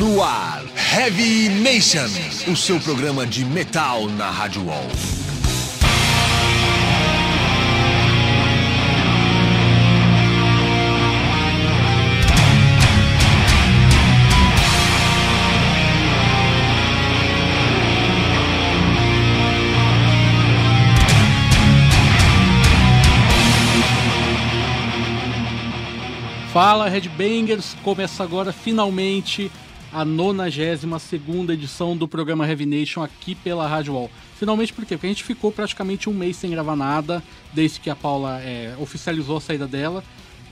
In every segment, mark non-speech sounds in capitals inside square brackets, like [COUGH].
No ar, Heavy Nation, o seu programa de metal na Rádio Wall. Fala Headbangers, começa agora finalmente a 92 edição do programa Heavy Nation aqui pela Rádio Wall. Finalmente por quê? Porque a gente ficou praticamente um mês sem gravar nada, desde que a Paula é, oficializou a saída dela.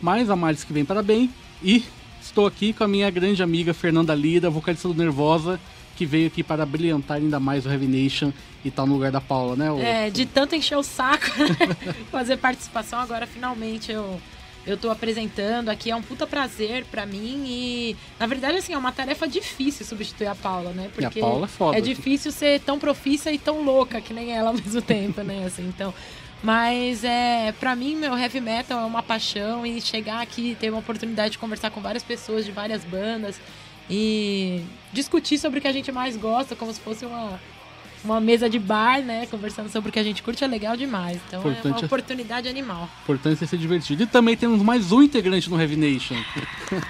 Mas a Maris que vem para bem e estou aqui com a minha grande amiga Fernanda Lira, vocalista do Nervosa, que veio aqui para brilhantar ainda mais o Heavy Nation e tá no lugar da Paula, né? O... É, de tanto encher o saco [LAUGHS] fazer participação, agora finalmente eu eu tô apresentando aqui, é um puta prazer para mim e, na verdade, assim, é uma tarefa difícil substituir a Paula, né? Porque e a Paula é foda. É difícil ser tão profícia e tão louca que nem ela ao [LAUGHS] mesmo tempo, né? Assim, então, mas é, para mim, meu heavy metal é uma paixão e chegar aqui, ter uma oportunidade de conversar com várias pessoas de várias bandas e discutir sobre o que a gente mais gosta, como se fosse uma, uma mesa de bar, né? Conversando sobre o que a gente curte é legal demais. Então Importante é uma oportunidade animal. Importante é ser divertido. E também temos mais um integrante no Heavy Nation.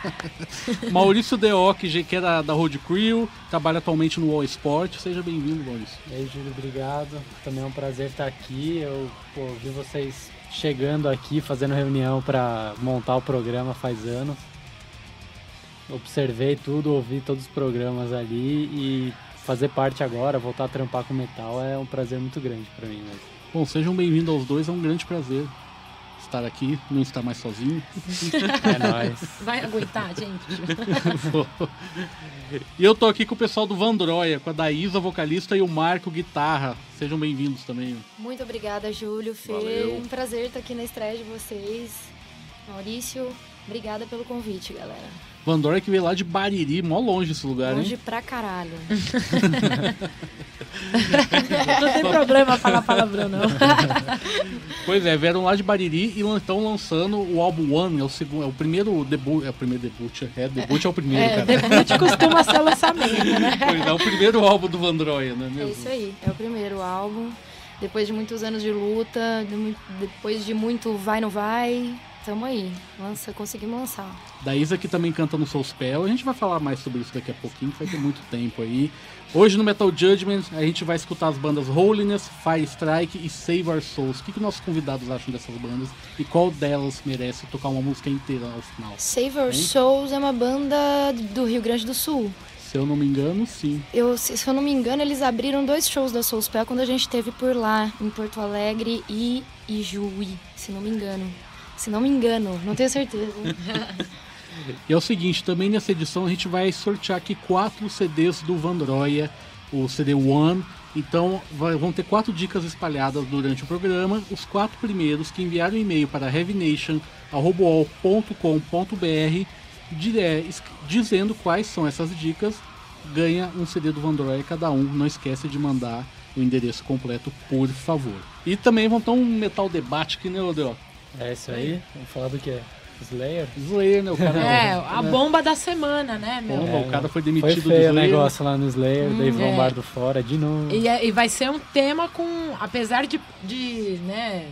[LAUGHS] Maurício Deoc, que é da, da Road Crew, trabalha atualmente no All Sport. Seja bem-vindo, Maurício. E aí, Júlio, obrigado. Também é um prazer estar aqui. Eu pô, vi vocês chegando aqui, fazendo reunião para montar o programa faz anos. Observei tudo, ouvi todos os programas ali e fazer parte agora, voltar a trampar com metal é um prazer muito grande para mim mesmo. Bom, sejam bem-vindos aos dois, é um grande prazer estar aqui, não estar mais sozinho. [LAUGHS] é nóis. Vai aguentar, gente. [LAUGHS] e eu tô aqui com o pessoal do Vandroia, com a Daísa, vocalista, e o Marco, guitarra. Sejam bem-vindos também. Muito obrigada, Júlio, Fê. Valeu. Um prazer estar aqui na estreia de vocês. Maurício, obrigada pelo convite, galera. Vandora que veio lá de Bariri, mó longe esse lugar, longe hein? Longe pra caralho. [LAUGHS] não tem problema falar palavrão, não. [LAUGHS] pois é, vieram lá de Bariri e estão lançando o álbum One, é o segundo, é o primeiro debut, é o primeiro debut, é, debut é o primeiro, é, cara. Debut costuma ser lançamento, né? [LAUGHS] Pois é, o primeiro álbum do Vandroia, né? Mesmo? É isso aí, é o primeiro álbum. Depois de muitos anos de luta, depois de muito vai não vai, Tamo aí. Lança, conseguimos lançar. Da Isa que também canta no Soul Spell. A gente vai falar mais sobre isso daqui a pouquinho, que vai ter muito tempo aí. Hoje no Metal Judgment a gente vai escutar as bandas Holiness, Fire Strike e Save Our Souls. O que, que nossos convidados acham dessas bandas e qual delas merece tocar uma música inteira ao final? Save Our hein? Souls é uma banda do Rio Grande do Sul. Se eu não me engano, sim. Eu, se, se eu não me engano, eles abriram dois shows da Soul Spell quando a gente esteve por lá, em Porto Alegre e Ijuí, se não me engano. Se não me engano, não tenho certeza. e é o seguinte, também nessa edição a gente vai sortear aqui quatro CDs do Vandroia, o CD One. Então vai, vão ter quatro dicas espalhadas durante o programa. Os quatro primeiros que enviaram um e-mail para heavynation.com.br dizendo quais são essas dicas, ganha um CD do Vandroia cada um. Não esquece de mandar o endereço completo, por favor. E também vão ter um metal debate aqui, né, Odeo? É isso aí? Vamos falar do que? Slayer? Slayer, né? O cara, é, a bomba da semana, né, meu? Bomba, é, o cara foi demitido foi feio o negócio lá no Slayer, hum, Dave é. Lombardo fora de novo. E, é, e, vai ser um tema com, apesar de, de né,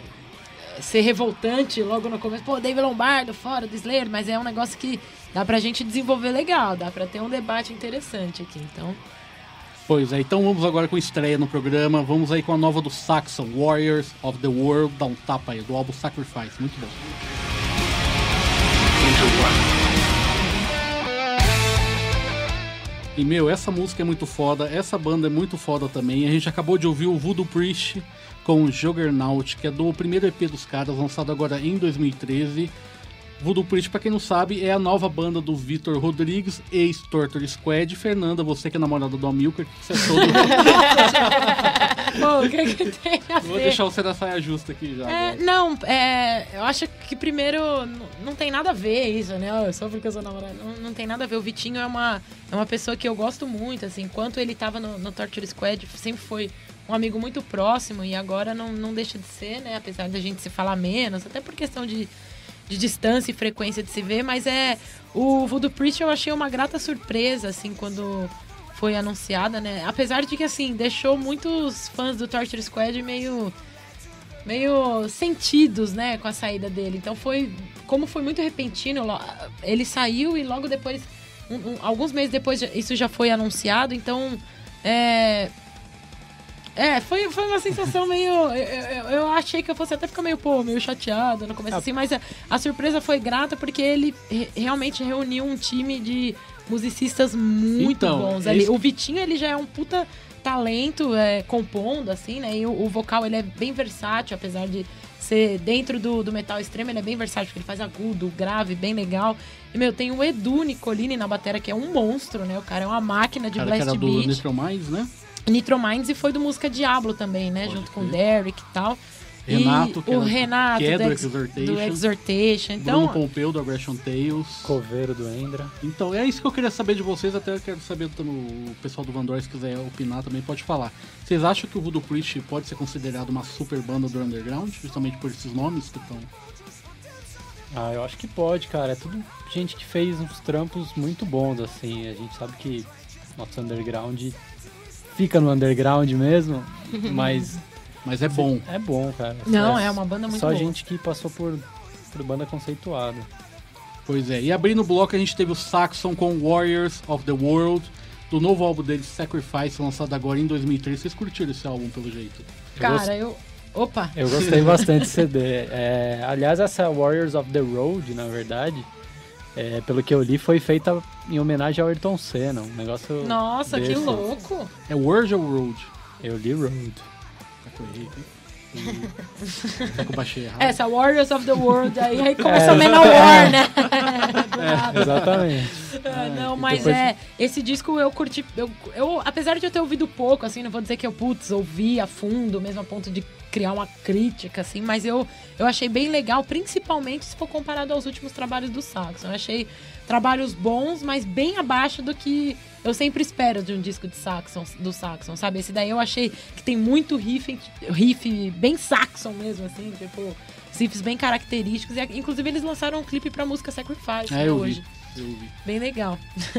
ser revoltante logo no começo, pô, Dave Lombardo fora do Slayer, mas é um negócio que dá pra gente desenvolver legal, dá pra ter um debate interessante aqui, então... Pois é, então vamos agora com estreia no programa. Vamos aí com a nova do Saxon, Warriors of the World. Dá um tapa aí, do álbum Sacrifice. Muito bom. E meu, essa música é muito foda, essa banda é muito foda também. A gente acabou de ouvir o Voodoo Priest com Juggernaut, que é do primeiro EP dos caras, lançado agora em 2013. Voodoo Priest, pra quem não sabe, é a nova banda do Vitor Rodrigues, ex-Torture Squad. Fernanda, você que é namorada do Amilcar, que você achou do... [LAUGHS] Pô, o que, que tem a ver? Vou deixar você da saia justa aqui já. É, não, é, eu acho que primeiro não, tem nada a ver isso, né? Só porque eu sou namorada. Não, não tem nada a ver. O Vitinho é uma, é uma pessoa que eu gosto muito, assim. Enquanto ele tava no, no Torture Squad, sempre foi um amigo muito próximo e agora não, não deixa de ser, né? Apesar da gente se falar menos, até por questão de de distância e frequência de se ver, mas é o Voodoo Priest eu achei uma grata surpresa assim quando foi anunciada, né? Apesar de que assim deixou muitos fãs do Torture Squad meio meio sentidos, né, com a saída dele. Então foi como foi muito repentino, ele saiu e logo depois um, um, alguns meses depois isso já foi anunciado, então é, é, foi, foi uma sensação meio. Eu, eu, eu, achei que eu fosse até ficar meio, pô, meio chateada no começo, ah. assim, mas a, a, surpresa foi grata porque ele re, realmente reuniu um time de musicistas muito então, bons ali. Esse... O Vitinho, ele já é um puta talento é, compondo, assim, né? E o, o, vocal, ele é bem versátil, apesar de ser dentro do, do metal extremo, ele é bem versátil, porque ele faz agudo, grave, bem legal. E, meu, tem o Edu Nicolini na bateria, que é um monstro, né? O cara é uma máquina de cara blast era beat. do Mais, né? Nitro Minds e foi do Música Diablo também, né? Pode Junto com o Derek e tal. Renato, e o Renato que é do, do Exhortation. Do Exhortation. Então, Bruno Pompeu do Aggression Tales. Coveiro do Endra. Então, é isso que eu queria saber de vocês. Até quero saber também o pessoal do Vandor, se quiser opinar também, pode falar. Vocês acham que o Voodoo Priest pode ser considerado uma super banda do underground? Justamente por esses nomes que estão... Ah, eu acho que pode, cara. É tudo gente que fez uns trampos muito bons, assim. A gente sabe que nosso underground fica no underground mesmo, [LAUGHS] mas. Mas é bom. É bom, cara. Não, é, é uma banda muito Só boa. gente que passou por, por banda conceituada. Pois é. E abrindo o bloco a gente teve o Saxon com Warriors of the World, do novo álbum deles, Sacrifice, lançado agora em 2003. Vocês curtiram esse álbum, pelo jeito? Cara, eu... Opa! Eu gostei bastante do CD. É, aliás, essa Warriors of the Road, na verdade, é, pelo que eu li, foi feita em homenagem ao Ayrton Senna. Um negócio. Nossa, desse. que louco! É ou Road? Eu li Road. Tá eu [LAUGHS] baixei errado? Essa Warriors of the World, aí, aí começa é. a Manowar, né? [LAUGHS] É, exatamente. É, não, mas depois... é. Esse disco eu curti. Eu, eu, apesar de eu ter ouvido pouco, assim, não vou dizer que eu, putz, ouvi a fundo, mesmo a ponto de criar uma crítica, assim, mas eu, eu achei bem legal, principalmente se for comparado aos últimos trabalhos do Saxon. Eu achei trabalhos bons, mas bem abaixo do que eu sempre espero de um disco de Saxon, do Saxon, sabe? Esse daí eu achei que tem muito riff, riff bem Saxon mesmo, assim, tipo, riffs bem característicos. E, inclusive eles lançaram um clipe pra música Sacrifice é, né, eu hoje. Vi. Bem legal.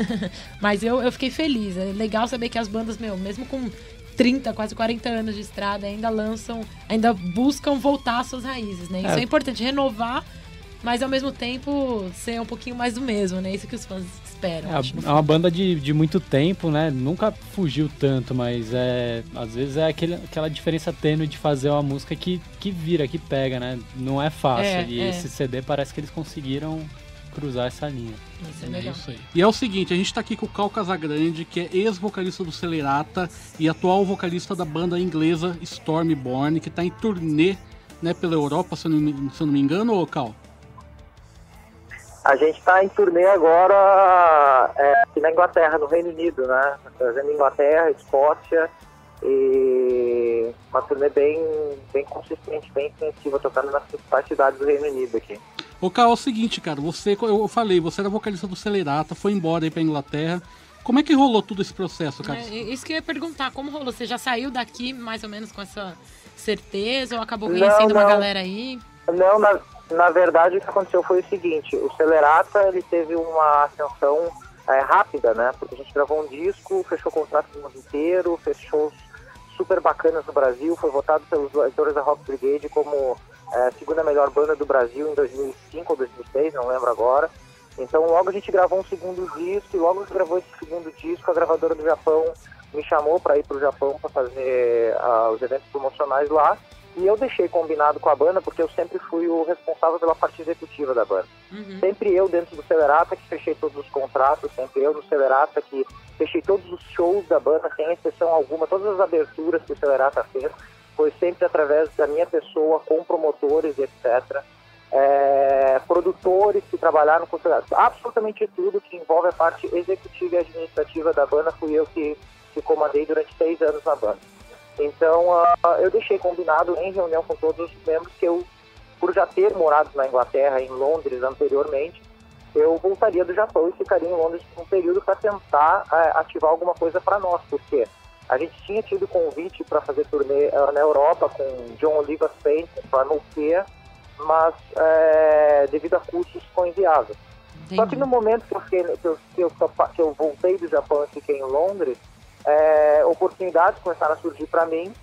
[LAUGHS] Mas eu, eu fiquei feliz. É legal saber que as bandas, meu, mesmo com 30, quase 40 anos de estrada, ainda lançam, ainda buscam voltar às suas raízes, né? Isso é, é importante, renovar, mas ao mesmo tempo ser um pouquinho mais do mesmo, né? Isso que os fãs esperam. É, é uma banda de, de muito tempo, né? Nunca fugiu tanto, mas é às vezes é aquele, aquela diferença tênue de fazer uma música que, que vira, que pega, né? Não é fácil. É, e é. esse CD parece que eles conseguiram cruzar essa linha. Isso é legal. É isso aí. E é o seguinte, a gente tá aqui com o Cal Casagrande, que é ex-vocalista do Celerata e atual vocalista da banda inglesa Stormborn, que tá em turnê né, pela Europa, se eu não, se eu não me engano, ô Cal? A gente está em turnê agora é, aqui na Inglaterra, no Reino Unido, né? Trazendo Inglaterra, Escócia e uma turnê bem, bem consistente, bem intensiva, tocando nas principais cidades do Reino Unido aqui. Ô, Carl, é o seguinte, cara, você, eu falei, você era vocalista do Celerata, foi embora aí pra Inglaterra. Como é que rolou todo esse processo, cara? É, isso que eu ia perguntar, como rolou? Você já saiu daqui mais ou menos com essa certeza ou acabou conhecendo não, não. uma galera aí? Não, na, na verdade o que aconteceu foi o seguinte, o Celerata ele teve uma ascensão é, rápida, né? Porque a gente gravou um disco, fechou contrato do mundo inteiro, fechou super bacanas no Brasil, foi votado pelos leitores da Rock Brigade como é, segunda melhor banda do Brasil em 2005 ou 2006, não lembro agora. Então logo a gente gravou um segundo disco e logo que gravou esse segundo disco, a gravadora do Japão me chamou para ir para o Japão para fazer uh, os eventos promocionais lá. E eu deixei combinado com a banda porque eu sempre fui o responsável pela parte executiva da banda. Uhum. Sempre eu dentro do Celerata que fechei todos os contratos, sempre eu no Celerata que fechei todos os shows da banda, sem exceção alguma, todas as aberturas que o Celerata fez foi sempre através da minha pessoa, com promotores, etc. É, produtores que trabalharam com absolutamente tudo que envolve a parte executiva e administrativa da banda fui eu que, que comandei durante seis anos na banda. Então uh, eu deixei combinado em reunião com todos os membros que eu, por já ter morado na Inglaterra, em Londres anteriormente, eu voltaria do Japão e ficaria em Londres por um período para tentar uh, ativar alguma coisa para nós, porque a gente tinha tido convite para fazer turnê uh, na Europa com John Oliva Spain, com Primal Fear, mas é, devido a custos ficou inviável. Entendi. Só que no momento que eu, fiquei, que eu, que eu, que eu voltei do Japão e fiquei em Londres, é, oportunidades começaram a surgir para mim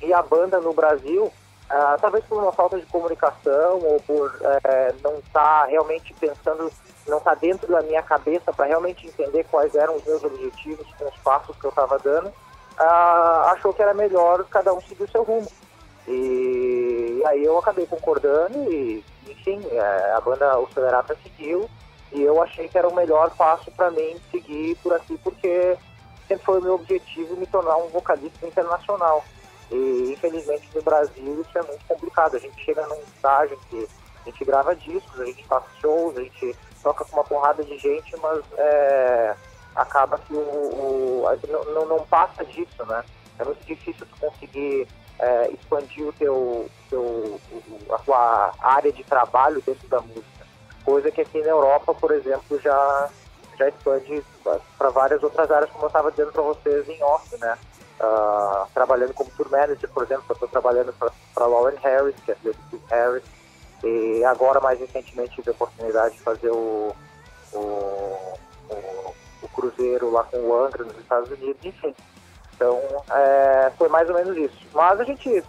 e a banda no Brasil, é, talvez por uma falta de comunicação ou por é, não estar tá realmente pensando, não estar tá dentro da minha cabeça para realmente entender quais eram os meus objetivos com os passos que eu estava dando, uh, achou que era melhor cada um seguir o seu rumo. E aí eu acabei concordando e, enfim, é, a banda O seguiu e eu achei que era o melhor passo para mim seguir por aqui, porque sempre foi o meu objetivo me tornar um vocalista internacional. E infelizmente no Brasil isso é muito complicado. A gente chega num estágio que a gente grava discos, a gente faz shows, a gente toca com uma porrada de gente, mas é, acaba que o, o não, não, passa disso, né? É muito difícil tu conseguir é, expandir o teu, teu, a tua área de trabalho dentro da música. Coisa que aqui na Europa, por exemplo, já, já expande para várias outras áreas, como eu estava dizendo para vocês em off, né? Uh, trabalhando como tour manager, por exemplo, eu estou trabalhando para Lauren Harris, que é de Steve Harris, e agora, mais recentemente, tive a oportunidade de fazer o, o o Cruzeiro lá com o Angra nos Estados Unidos, enfim. Então, é, foi mais ou menos isso. Mas a gente,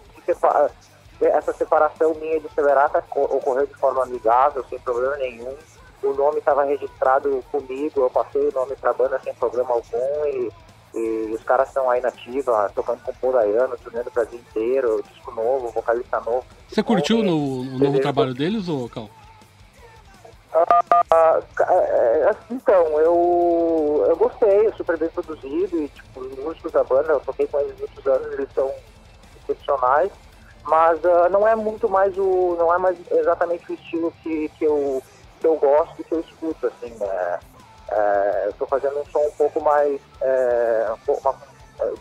essa separação minha e do Severata ocorreu de forma amigável, sem problema nenhum. O nome estava registrado comigo, eu passei o nome para a banda sem problema algum e, e os caras estão aí na ativa, tocando com o Paul Dayano, turnando o Brasil inteiro, disco novo, vocalista novo. Você curtiu no, o novo trabalho deles, ou Cal? Uh, então, eu, eu gostei, é super bem produzido e tipo, os músicos da banda, eu toquei com eles muitos anos, eles são excepcionais, mas uh, não é muito mais o. não é mais exatamente o estilo que, que, eu, que eu gosto que eu escuto, assim, né? É, eu estou fazendo um som um pouco mais é, um uma,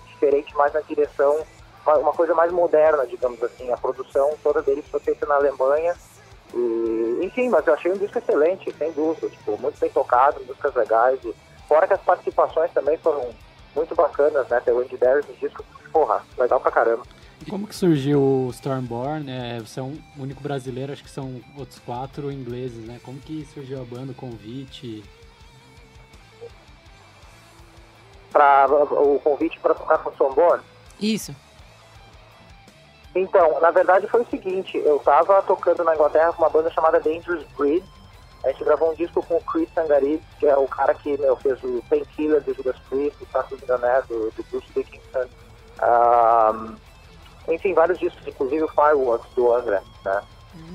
diferente, mais na direção, uma, uma coisa mais moderna, digamos assim. A produção toda deles foi feita na Alemanha e, enfim, mas eu achei um disco excelente, sem dúvida, tipo, muito bem tocado, músicas legais. E, fora que as participações também foram muito bacanas, né? Tem o Andy Darius no disco, porra, legal pra caramba. Como que surgiu o Stormborn? É, você é um único brasileiro, acho que são outros quatro ingleses, né? Como que surgiu a banda, o convite? Pra, o convite para tocar com o Stormborn? Isso. Então, na verdade foi o seguinte, eu estava tocando na Inglaterra com uma banda chamada Dangerous Breed. A gente gravou um disco com o Chris Sangarit, que é o cara que meu, fez o Painkiller do Judas Priest, o Saco Milionaire do, do Bruce Dickinson. Um, enfim, vários discos, inclusive o Fireworks do Angra, né?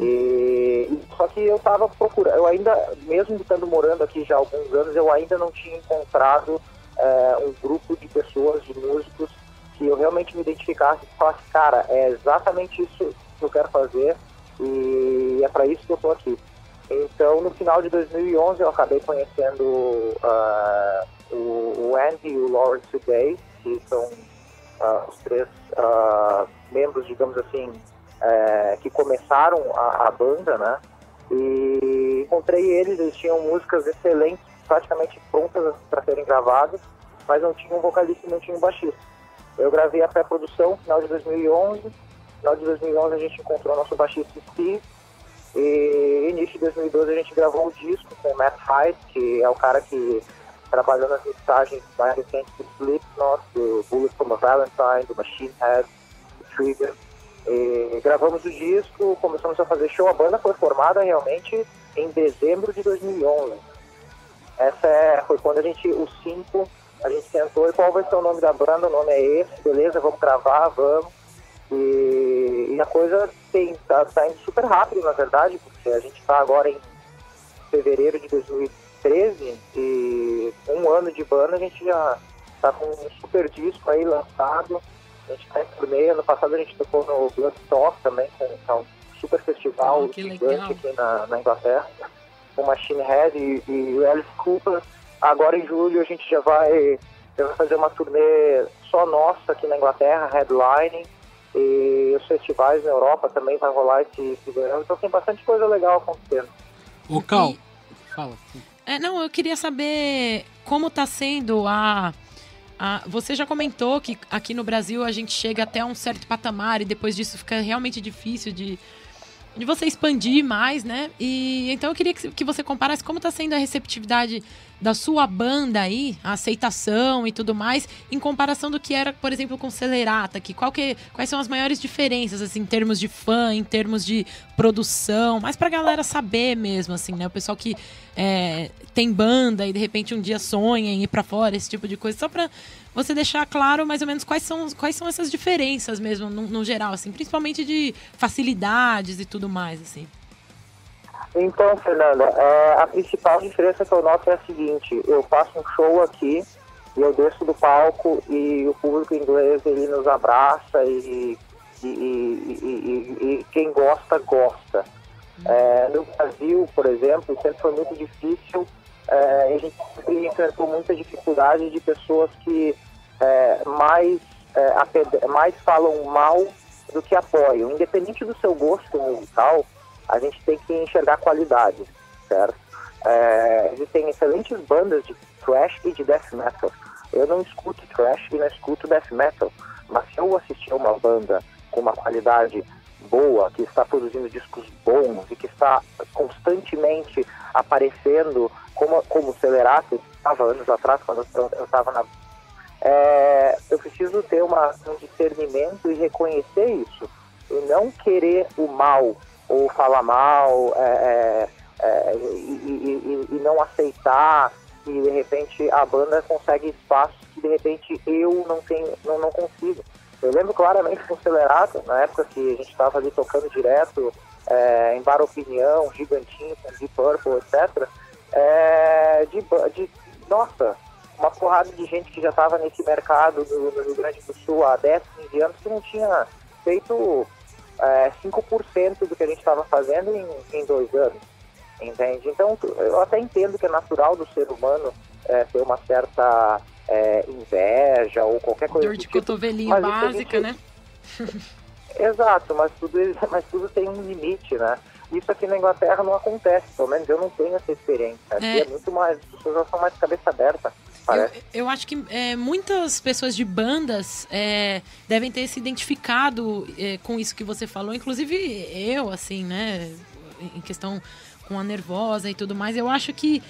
E, só que eu estava procurando, eu ainda, mesmo estando morando aqui já há alguns anos, eu ainda não tinha encontrado é, um grupo de pessoas, de músicos, que eu realmente me identificasse e falasse, cara, é exatamente isso que eu quero fazer e é para isso que eu estou aqui. Então, no final de 2011, eu acabei conhecendo uh, o, Andy e o Lawrence Day, que são uh, os três uh, membros, digamos assim, uh, que começaram a, a, banda, né? E encontrei eles, eles tinham músicas excelentes, praticamente prontas para serem gravadas, mas não tinham um vocalista e não tinham um baixista. Eu gravei a pré-produção final de 2011. No final de 2011 a gente encontrou nosso baixista Steve. E início de 2012 a gente gravou o disco com o Matt Hyde, que é o cara que trabalhou nas mixagens mais recentes do Slipknot, do Bullet from a Valentine, do Machine Head, do Trigger. E gravamos o disco, começamos a fazer show. A banda foi formada realmente em dezembro de 2011. Essa é, foi quando a gente, os cinco, a gente sentou e qual vai ser o nome da banda, o nome é esse, beleza, vamos gravar, vamos. E, e a coisa tem, tá, tá, indo super rápido, na verdade, porque a gente está agora em fevereiro de 2013 e um ano de banda a gente já tá com um super disco aí lançado. A gente tá em turnê, ano passado a gente tocou no Bloodstock também, que é um super festival oh, gigante aqui na, na Inglaterra, com Machine Head e, e Alice Cooper Agora em julho a gente já vai, já vai fazer uma turnê só nossa aqui na Inglaterra, headlining, e os festivais na Europa também vai rolar esse, esse verão. Então tem bastante coisa legal acontecendo. O Cal, e... fala. É, não, eu queria saber como está sendo a, a. Você já comentou que aqui no Brasil a gente chega até um certo patamar e depois disso fica realmente difícil de de você expandir mais, né? E então eu queria que, você comparasse como está sendo a receptividade da sua banda aí, a aceitação e tudo mais, em comparação do que era, por exemplo, com Celerata, que, qual que quais são as maiores diferenças, assim, em termos de fã, em termos de produção, mas pra galera saber mesmo, assim, né? O pessoal que é, tem banda e de repente um dia sonha em ir pra fora, esse tipo de coisa, só pra você deixar claro mais ou menos quais são, quais são essas diferenças mesmo, no, no geral, assim, principalmente de facilidades e tudo mais, assim. Então, Fernanda, é, a principal diferença que eu noto é a seguinte, eu faço um show aqui e eu desço do palco e o público inglês ele nos abraça e, e, e, e quem gosta, gosta. É, no Brasil, por exemplo, sempre foi muito difícil, é, a gente sempre enfrentou muita dificuldade de pessoas que é, mais, é, mais falam mal do que apoiam. Independente do seu gosto musical, a gente tem que enxergar qualidade, certo? É, existem excelentes bandas de thrash e de death metal. Eu não escuto thrash e não escuto death metal, mas se eu assistir uma banda com uma qualidade boa, que está produzindo discos bons e que está constantemente aparecendo como, como o Celerato, estava anos atrás, quando eu estava na. É, eu preciso ter uma, um discernimento e reconhecer isso, e não querer o mal ou falar mal é, é, é e, e, e, não aceitar e de repente a banda consegue espaços que de repente eu não tenho, não, não consigo. Eu lembro claramente com o Celerato, na época que a gente estava ali tocando direto é, em Bar Opinião, Gigantinho, Deep Purple, etc. É, de, de, nossa, uma porrada de gente que já estava nesse mercado do, do Rio Grande do Sul há 10, 15 anos que não tinha feito é, 5% do que a gente estava fazendo em, em, dois anos, entende? Então, eu até entendo que é natural do ser humano é, ter uma certa é, inveja ou qualquer coisa Dor de tipo, cotovelinho básica, gente... né? [LAUGHS] [LAUGHS] Exato, mas tudo, mas tudo tem um limite, né? Isso aqui na Inglaterra não acontece, pelo menos eu não tenho essa experiência. Aqui é, é muito mais, as pessoas já são mais cabeça aberta. Eu, eu, acho que é, muitas pessoas de bandas é, devem ter se identificado é, com isso que você falou, inclusive eu, assim, né? Em questão com a nervosa e tudo mais. Eu acho que,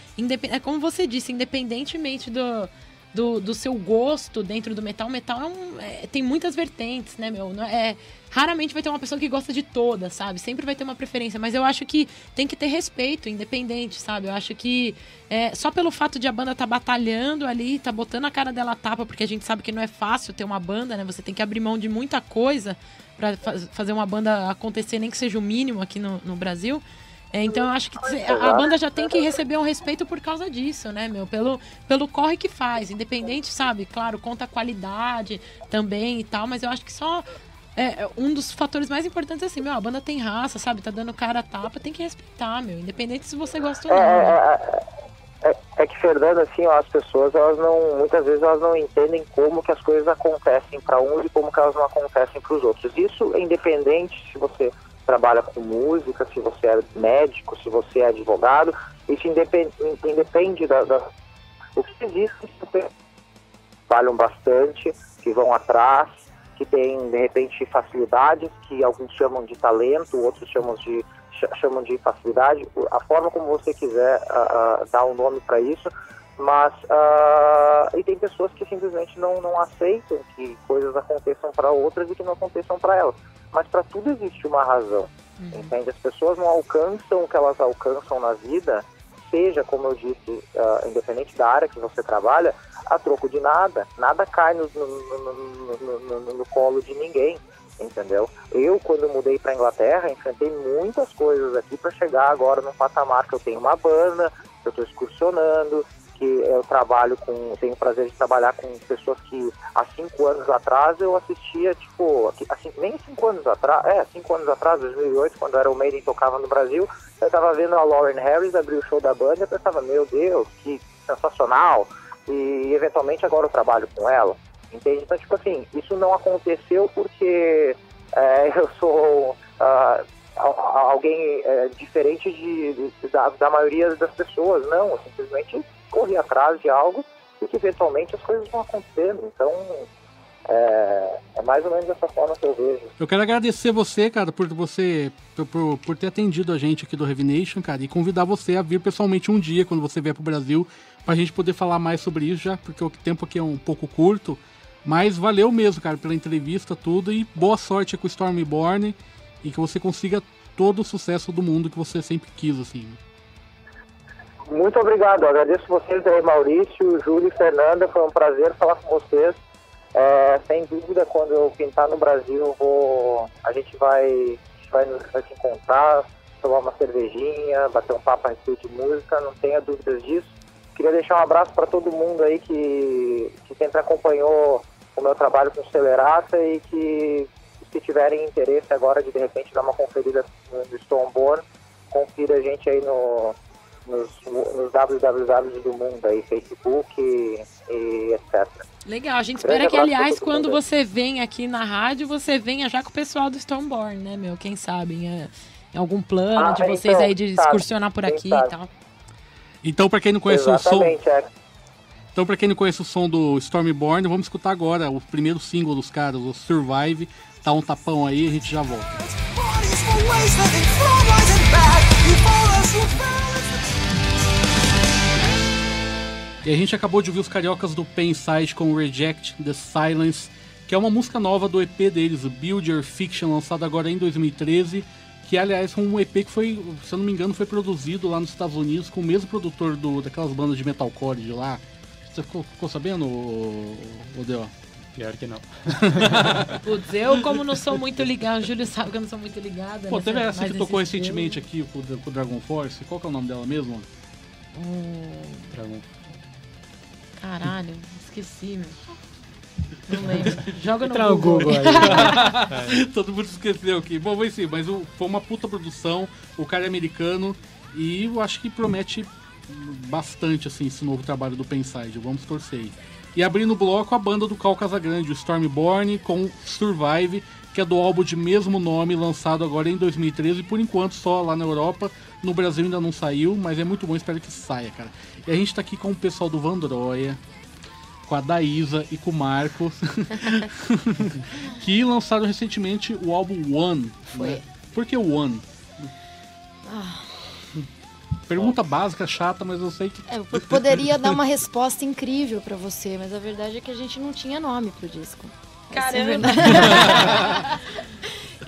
é como você disse, independentemente do, do, do seu gosto dentro do metal, metal é um, é, tem muitas vertentes, né, meu? É, raramente vai ter uma pessoa que gosta de todas, sabe? Sempre vai ter uma preferência, mas eu acho que tem que ter respeito, independente, sabe? Eu acho que é, só pelo fato de a banda tá batalhando ali, tá botando a cara dela a tapa, porque a gente sabe que não é fácil ter uma banda, né? Você tem que abrir mão de muita coisa para fazer uma banda acontecer, nem que seja o mínimo aqui no, no Brasil. É, então eu acho que a, banda já tem que receber um respeito por causa disso, né, meu? Pelo, pelo corre que faz. Independente, sabe? Claro, conta a qualidade também e tal, mas eu acho que só. É, um dos fatores mais importantes é assim, meu, a banda tem raça, sabe? Tá dando cara a tapa, tem que respeitar, meu. Independente se você gosta ou não. É, é, é, é que, Fernando, assim, ó, as pessoas, elas não, muitas vezes elas não entendem como que as coisas acontecem para uns e como que elas não acontecem para os outros. Isso é independente se você trabalha com música, se você é médico, se você é advogado, isso independe, independe da, da, O que existe que trabalham bastante, que vão atrás, que tem de repente facilidades, que alguns chamam de talento, outros chamam de chamam de facilidade, a forma como você quiser uh, uh, dar um nome para isso, mas uh, e tem pessoas que simplesmente não, não aceitam que coisas aconteçam para outras e que não aconteçam para elas mas para tudo existe uma razão. Uhum. Entende? As pessoas não alcançam o que elas alcançam na vida, seja, como eu disse, uh, independente da área que você trabalha, a troco de nada. Nada cai no, no, no, no colo de ninguém. Entendeu? Eu, quando mudei para Inglaterra, enfrentei muitas coisas aqui para chegar agora num patamar que eu tenho uma banda, que eu estou excursionando, que eu trabalho com, tenho o prazer de trabalhar com pessoas que há cinco anos atrás eu assistia, tipo, assim, nem cinco anos atrás, é, cinco anos atrás, 2008, quando era o Maiden tocava no Brasil, eu estava vendo a Lauren Harris abrir o show da banda e eu pensava, meu Deus, que sensacional, e eventualmente agora eu trabalho com ela, entende? Então, tipo assim, isso não aconteceu porque é, [LAUGHS] eu sou uh, alguém é, diferente de, de da, da, maioria das pessoas, não, simplesmente correr atrás de algo e que eventualmente as coisas vão acontecendo. Então, É, é, mais ou menos dessa forma que eu vejo. Eu quero agradecer você, cara, por você por, por, ter atendido a gente aqui do Revination, cara, e convidar você a vir pessoalmente um dia quando você vier pro Brasil, pra gente poder falar mais sobre isso já, porque o tempo aqui é um pouco curto. Mas valeu mesmo, cara, pela entrevista, tudo, e boa sorte com o Stormborn e que você consiga todo o sucesso do mundo que você sempre quis, assim. Muito obrigado, agradeço vocês aí, Maurício, Júlio e Fernanda, foi um prazer falar com vocês. É, sem dúvida, quando eu pintar no Brasil, vou, a gente vai, a gente vai, vai se encontrar, tomar uma cervejinha, bater um papo a respeito de música, não tenha dúvidas disso. Queria deixar um abraço para todo mundo aí que, que sempre acompanhou o meu trabalho com Celerata e que se tiverem interesse agora de de repente dar uma conferida no Stoneborn, confira a gente aí no, nos, nos www do mundo aí, Facebook e, e etc. Legal, a gente espera que, aliás, quando você vem aqui na rádio, você venha já com o pessoal do Stoneborn, né, meu? Quem sabe, é, em algum plano ah, de vocês então, aí de excursionar por aqui e tal. Então, para quem não conhece Exatamente, o som... É. Então, pra quem não conhece o som do Stormborn, vamos escutar agora o primeiro single dos caras, o Survive. Dá um tapão aí e a gente já volta. E a gente acabou de ouvir os cariocas do Penside com Reject the Silence, que é uma música nova do EP deles, Build Your Fiction, lançado agora em 2013 que aliás foi um EP que foi, se eu não me engano, foi produzido lá nos Estados Unidos com o mesmo produtor do, daquelas bandas de metalcore de lá, você ficou, ficou sabendo, o, o Deo? Pior que não. [LAUGHS] Putz, eu como não sou muito ligado, o Júlio sabe que eu não sou muito ligada. Pô, teve essa que tocou recentemente aqui com, o Dragon Force. Qual que é o nome dela mesmo? Hum... Dragon Caralho, esqueci, meu. [LAUGHS] Não lembro. Joga no Google. Google aí. [LAUGHS] Todo mundo esqueceu aqui. Bom, vai sim, mas foi uma puta produção. O cara é americano e eu acho que promete bastante assim esse novo trabalho do Penside. Vamos torcer aí. E abrindo o bloco a banda do Cal Casagrande, o Stormborn com Survive, que é do álbum de mesmo nome, lançado agora em 2013, por enquanto só lá na Europa. No Brasil ainda não saiu, mas é muito bom, espero que saia, cara. E a gente tá aqui com o pessoal do Vandroia, com a Daísa e com o Marcos, [LAUGHS] que lançaram recentemente o álbum One. Foi. Né? Por que One? Ah Pergunta básica, chata, mas eu sei que. É, eu poderia dar uma resposta incrível para você, mas a verdade é que a gente não tinha nome pro disco. É Caramba! [LAUGHS]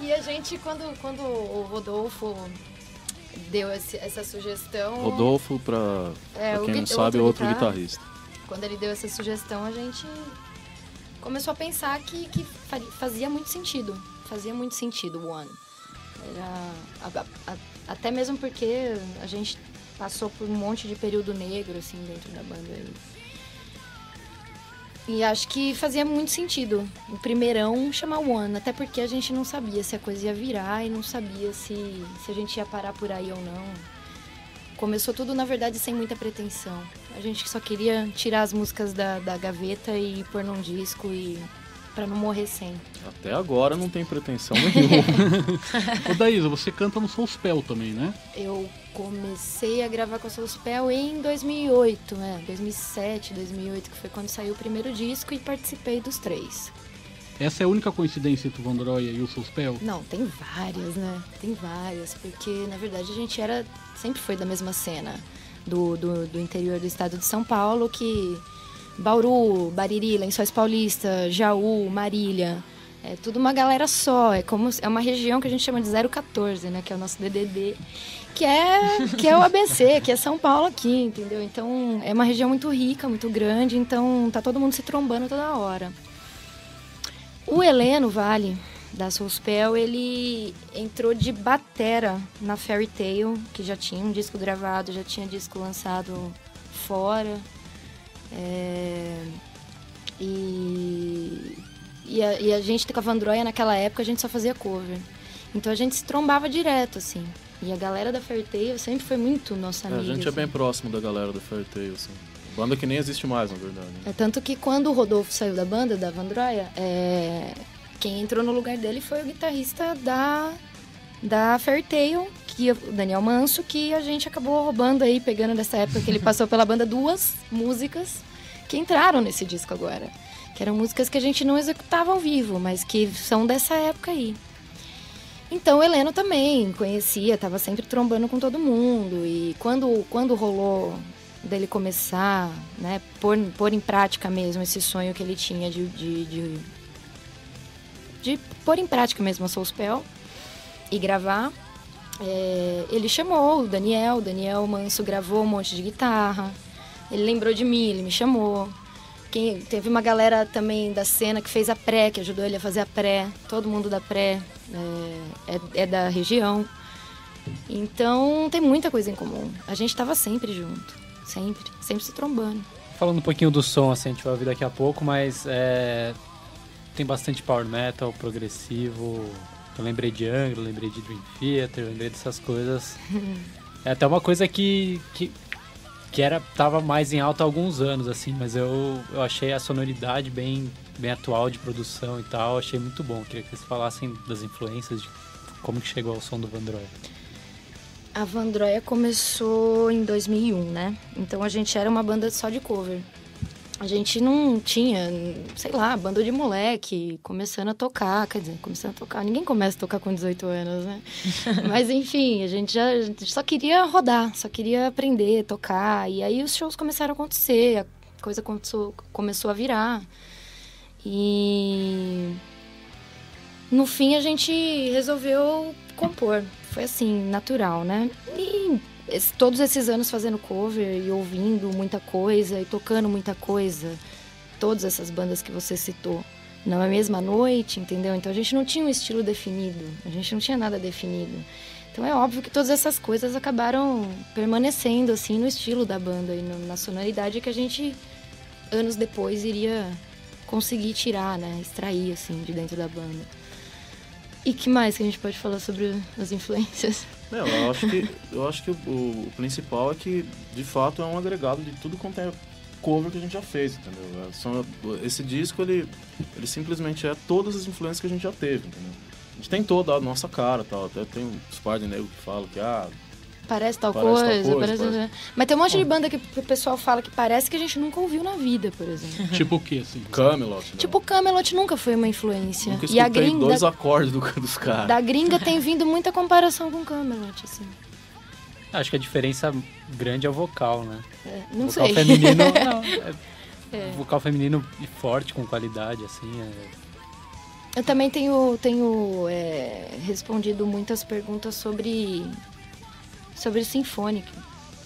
e a gente, quando, quando o Rodolfo deu esse, essa sugestão. Rodolfo, pra, é, pra quem não sabe, é outro guitarrista. Quando ele deu essa sugestão, a gente começou a pensar que, que fazia muito sentido. Fazia muito sentido o One. Era, a, a, até mesmo porque a gente passou por um monte de período negro, assim, dentro da banda. E, e acho que fazia muito sentido o primeirão chamar o One, até porque a gente não sabia se a coisa ia virar e não sabia se, se a gente ia parar por aí ou não. Começou tudo, na verdade, sem muita pretensão. A gente só queria tirar as músicas da, da gaveta e pôr num disco e para não morrer sem. Até agora não tem pretensão nenhuma. [LAUGHS] Ô Daísa, você canta no Soulspell também, né? Eu comecei a gravar com o Soulspell em 2008, né? 2007, 2008, que foi quando saiu o primeiro disco e participei dos três. Essa é a única coincidência entre o Vandroia e o Soulspell? Não, tem várias, né? Tem várias, porque na verdade a gente era sempre foi da mesma cena do, do, do interior do estado de São Paulo que Bauru, Bariri, Lençóis Paulista, Jaú, Marília. É tudo uma galera só. É como é uma região que a gente chama de 014, né? Que é o nosso DDD, que é que é o ABC, que é São Paulo aqui, entendeu? Então é uma região muito rica, muito grande. Então tá todo mundo se trombando toda hora. O Heleno Vale da Soulspell, ele entrou de batera na Fairy Tail, que já tinha um disco gravado, já tinha disco lançado fora. É, e, e, a, e a gente com a Vandroia naquela época a gente só fazia cover. Então a gente se trombava direto, assim. E a galera da Fairtail sempre foi muito nossa amiga. É, a gente assim. é bem próximo da galera da Fairtail, assim. Banda que nem existe mais, na verdade. É tanto que quando o Rodolfo saiu da banda, da Vandroia, é... quem entrou no lugar dele foi o guitarrista da, da Fairtail, o Daniel Manso, que a gente acabou roubando aí, pegando dessa época que ele passou pela banda duas músicas que entraram nesse disco agora. que eram músicas que a gente não executava ao vivo, mas que são dessa época aí. Então, o Heleno também conhecia, estava sempre trombando com todo mundo. E quando, quando rolou dele começar, né, pôr, pôr em prática mesmo esse sonho que ele tinha de, de, de, de pôr em prática mesmo a Soulspell e gravar, é, ele chamou o Daniel, o Daniel Manso gravou um monte de guitarra, ele lembrou de mim, ele me chamou. Quem, teve uma galera também da cena que fez a pré, que ajudou ele a fazer a pré. Todo mundo da pré é, é, é da região. Então tem muita coisa em comum. A gente estava sempre junto, sempre, sempre se trombando. Falando um pouquinho do som, assim, a gente vai ouvir daqui a pouco, mas é, tem bastante power metal, progressivo. Eu lembrei de Angra, lembrei de Dream Theater, lembrei dessas coisas. é até uma coisa que, que que era tava mais em alta há alguns anos assim, mas eu, eu achei a sonoridade bem bem atual de produção e tal, achei muito bom. Queria que vocês falassem das influências de como que chegou ao som do Vandroia. A Vandroia começou em 2001, né? Então a gente era uma banda só de cover a gente não tinha, sei lá, banda de moleque começando a tocar, quer dizer, começando a tocar. Ninguém começa a tocar com 18 anos, né? [LAUGHS] Mas enfim, a gente já a gente só queria rodar, só queria aprender, tocar. E aí os shows começaram a acontecer, a coisa começou, começou a virar. E no fim a gente resolveu compor. Foi assim, natural, né? E todos esses anos fazendo cover e ouvindo muita coisa e tocando muita coisa, todas essas bandas que você citou, na mesma noite, entendeu? Então a gente não tinha um estilo definido, a gente não tinha nada definido. Então é óbvio que todas essas coisas acabaram permanecendo assim no estilo da banda e na sonoridade que a gente anos depois iria conseguir tirar, né, extrair assim de dentro da banda. E que mais que a gente pode falar sobre as influências? Não, eu acho que, eu acho que o, o, principal é que, de fato, é um agregado de tudo quanto é cover que a gente já fez, entendeu? É, esse disco, ele, ele simplesmente é todas as influências que a gente já teve, entendeu? A gente tem toda a nossa cara tal. Até tem uns par de que falam que, ah, Parece tal parece coisa, tal coisa parece... parece... Mas tem um monte de banda que o pessoal fala que parece que a gente nunca ouviu na vida, por exemplo. [LAUGHS] tipo o quê, assim? Camelot. Né? Tipo Camelot nunca foi uma influência. Nunca e a gringa dois acordes do, dos caras. Da gringa tem vindo muita comparação com Camelot, assim. Acho que a diferença grande é o vocal, né? É, não vocal sei. Feminino, não, [LAUGHS] é, é. Vocal feminino e forte, com qualidade, assim, é... Eu também tenho, tenho é, respondido muitas perguntas sobre sobre o sinfônico,